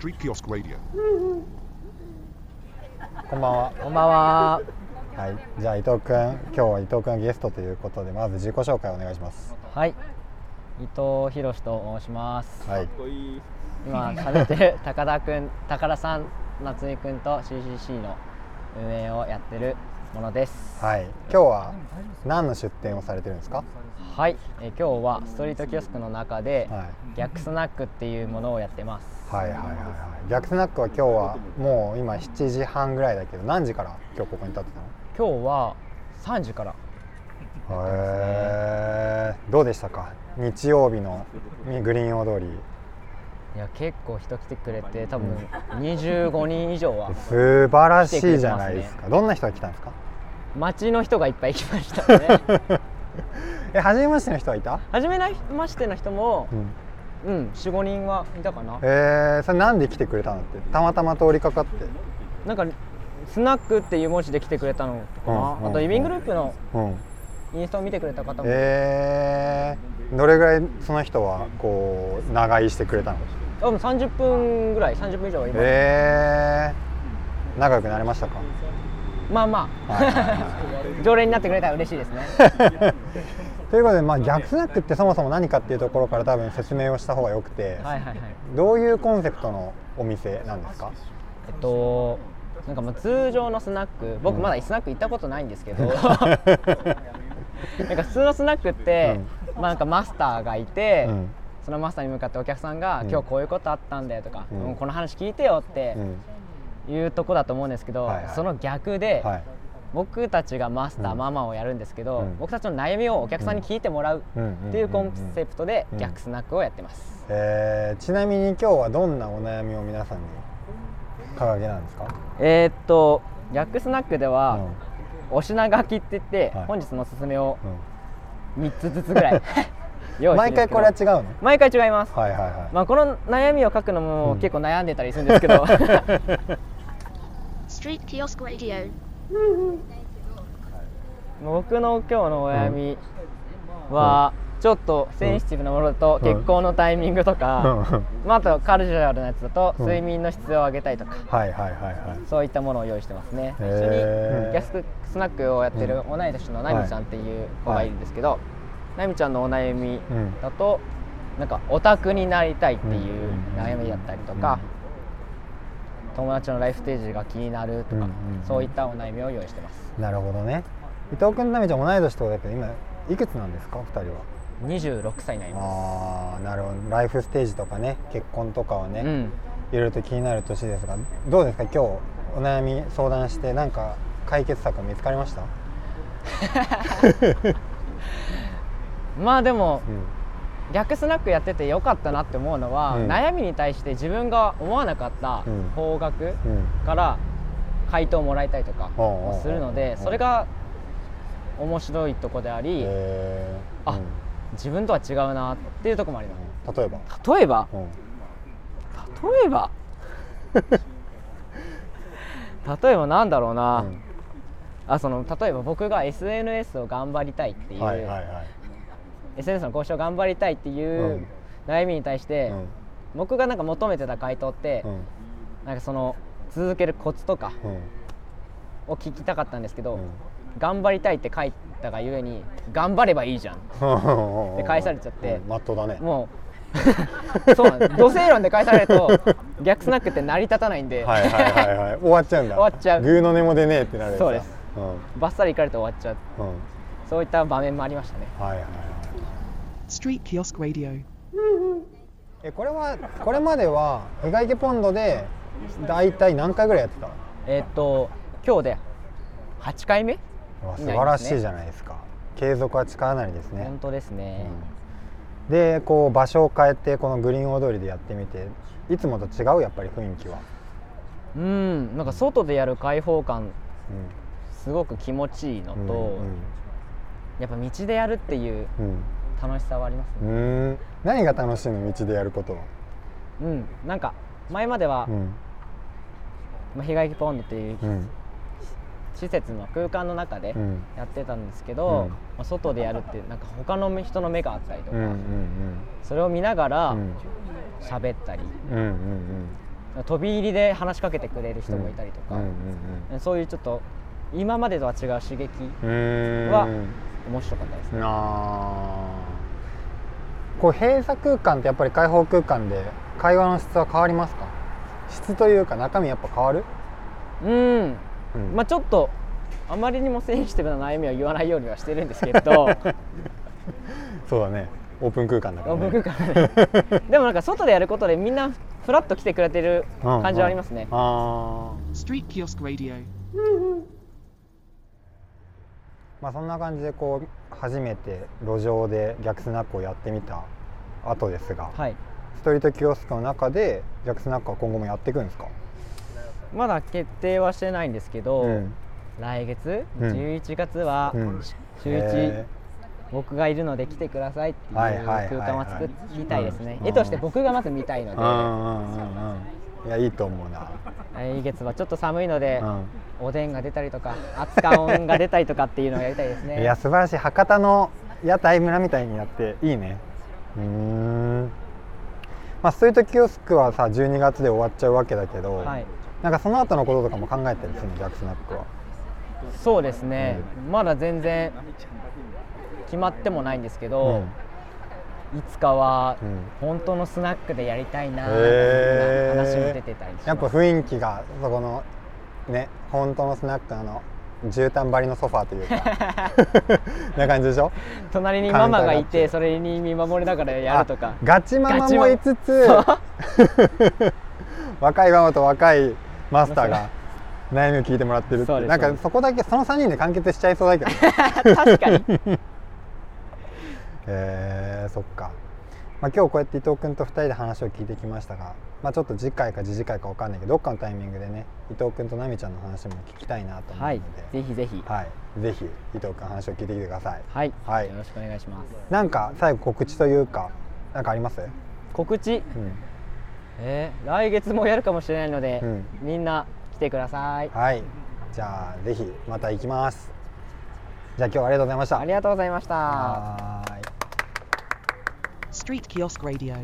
Street Kiosk Radio. こんばんは。こんばんは。はい。じゃあ伊藤君、今日は伊藤君がゲストということで、まず自己紹介お願いします。はい。伊藤博と申します。はい。今喋ってる 高田くん、高田さん、夏井くんと CCC の運営をやってるものです。はい。今日は何の出店をされてるんですか？はい。えー今日はストリートキオスクの中で、はい。逆スナックっていうものをやってます。はいはいはいはい。逆スナックは今日はもう今7時半ぐらいだけど、何時から今日ここに立ってたの？今日は3時から。へえ。どうでしたか？日曜日のグリーン大通り。いや結構人来てくれて多分25人以上は素晴らしいじゃないですか。どんな人が来たんですか？街の人がいっぱい来ましたね。え、初めましての人はいた？初めましての人もうん。うん45人はいたかな。えー、それなんで来てくれたのって？たまたま通りかかって。なんかスナックっていう文字で来てくれたのかな、うんうんあと移民グループのうん。インスタを見てくれた方も、えー、どれぐらいその人はこう長居してくれたの？多分30分ぐらい30分以上は今、えー、仲良くなれましたか？まあまあ、常連になってくれたら嬉しいですね。ということで、まあ、逆スナックってそもそも何かっていうところから多分説明をした方がよくて、はいはいはい。どういうコンセプトのお店なんですか？えっとなんかまあ通常のスナック僕まだスナック行ったことないんですけど、なんか普通のスナックって、まあなんかマスターがいて、うん。そのマスターに向かってお客さんが、うん今日こういうことあったんだよとか、うんうんこの話聞いてよってうん。いうとこだと思うんですけど、はいはい。その逆で、はい。僕たちがマスター、うんママをやるんですけど、うん。僕たちの悩みをお客さんに聞いてもらううん。っていうコンセプトでうん。逆スナックをやってます、えー、ちなみに今日はどんなお悩みを皆さんに掲げなんですか、えーっと逆スナックでは、うん。お品書きって言って、はい。本日のおすすめをうん3つずつぐらい。毎回これは違うの？毎回違います、はいはいはい、まあ、この悩みを書くのもうん結構悩んでたりするんですけど、Kiosk Radio. 僕の今日のお悩みはちょっとセンシティブなものだとうん。結婚のタイミングとか、うん。まあ、あとカルチャルなやつだとうん。睡眠の質を上げたいとか、はいはいはいはい。そういったものを用意してますね。一緒にへーギャススナックをやってる同い年のナミちゃんっていう子がいるんですけど、ナミちゃんのお悩みうん。だと、なんかオタクになりたいっていううん悩みだったりとか、友達のライフステージが気になるとか、うんそういったお悩みを用意してます。なるほどね。伊藤君と奈美ちゃん同い年ってことだけど今いくつなんですか？二人は26歳になりまああなるほど。ライフステージとかね結婚とかはね、す。うん。いろいろと気になる年ですがどうですか？今日お悩み相談してなんか解決策見つかりました、まあでもうん。逆スナックやっててよかったなって思うのは、うん。悩みに対して自分が思わなかったうん。方角うん。から回答をもらいたいとかするのでうんそれが面白いとこでありえー。あ自分とは違うなっていうところもありまうん例えば、す例えば？うん。例えば？例えばなんだろうな、うん。あその例えば僕が SNS を頑張りたいっていう、はいはいはい。SNS の交渉を頑張りたいっていううん。悩みに対して、うん。僕がなんか求めてた回答って、うん。なんかその続けるコツとかうん。を聞きたかったんですけど、うん頑張りたいって書いたがゆえに頑張ればいいじゃん。で返されちゃって。うん、まっとうだね。もう そうなんです土星論で返されると逆スナックって成り立たないんで、はいはいはいはい。終わっちゃうんだ。終わっちゃう。グーの音も出ねえってなるそうです。うん。バッサリいかれて終わっちゃう。うん。そういった場面もありましたね。はいはいはい.えこれはこれまでは日帰りポンドで大体何回ぐらいやってた？えーっと今日で8回目素晴らしいじゃないですか。継続は力なりですね。本当ですね、うん。でこう場所を変えてこのグリーン大通りでやってみていつもと違うやっぱり雰囲気は、うん。なんか外でやる開放感うすごく気持ちいいのと、んうんやっぱ道でやるっていううん。楽しさはありますうねん。何が楽しいの道でやること？は、うん、なんか前までは、うん。まあ、日帰りポンドっていううん施設の空間の中でうん。やってたんですけど、うん。まあ、外でやるってなんか他の人の目があったりとか、それを見ながらうん。喋ったり飛び入りで話しかけてくれる人もいたりとか、そういうちょっと今までとは違う刺激は面白かったですね。こう閉鎖空間ってやっぱり開放空間で会話の質は変わりますか？質というか中身やっぱ変わる、うん、うん。まあちょっとあまりにもセンシティブな悩みは言わないようにはしてるんですけれど。そうだね。オープン空間だから、ね、僕からね。でもなんか外でやることでみんなフラッと来てくれてる感じはありますね、うん。あまあそんな感じでこう初めて路上で逆スナックをやってみた後ですが、はい。ストリートキオスクの中で逆スナックは今後もやっていくんですか、まだ決定はしてないんですけど、うん。来月うん。11月はうん。週へ1僕がいるので来てくださいっていう空間は作りたいですね。うん。絵として僕がまず見たいので。いやいいと思うな、来月はちょっと寒いのでうおでんが出たりとか熱か音が出たりとかっていうのをやりたいですん、ね。いや素晴らしい。博多の屋台村みたいになっていいね。うーん。まあストリートキオスクはさ12月で終わっちゃうわけだけど、はいなんかその後のこととかも考えたりするの逆スナックは。そうですね、まだ全然決まってもないんですけど、いつかはうん本当のスナックでやりたいなって話も出てたりします。やっぱ雰囲気がそこのね本当のスナックのあの絨毯張りのソファーというか な感じでしょ？隣にママがいてて。それに見守りながらやるとか。あガチママもいつつ 若いママと若いマスターが悩みを聞いてもらってるって。そうですなんかそこだけその3人で完結しちゃいそうだけど。確かに。えー、そっか、まあ、今日こうやって伊藤君と2人で話を聞いてきましたが、まあ、ちょっと次回か次々回か分かんないけどどっかのタイミングでね伊藤君と奈美ちゃんの話も聞きたいなと思うのはい。で、ぜひぜひ。はい、ぜひ伊藤君話を聞いてきてください。はい、はい。よろしくお願いします。なんか最後告知というかなんかあります？告知？うんえー来月もやるかもしれないので、うん。みんな来てください。はい。じゃあぜひまた行きます。じゃあ今日はありがとうございました。ありがとうございました。はーい Street Kiosk Radio.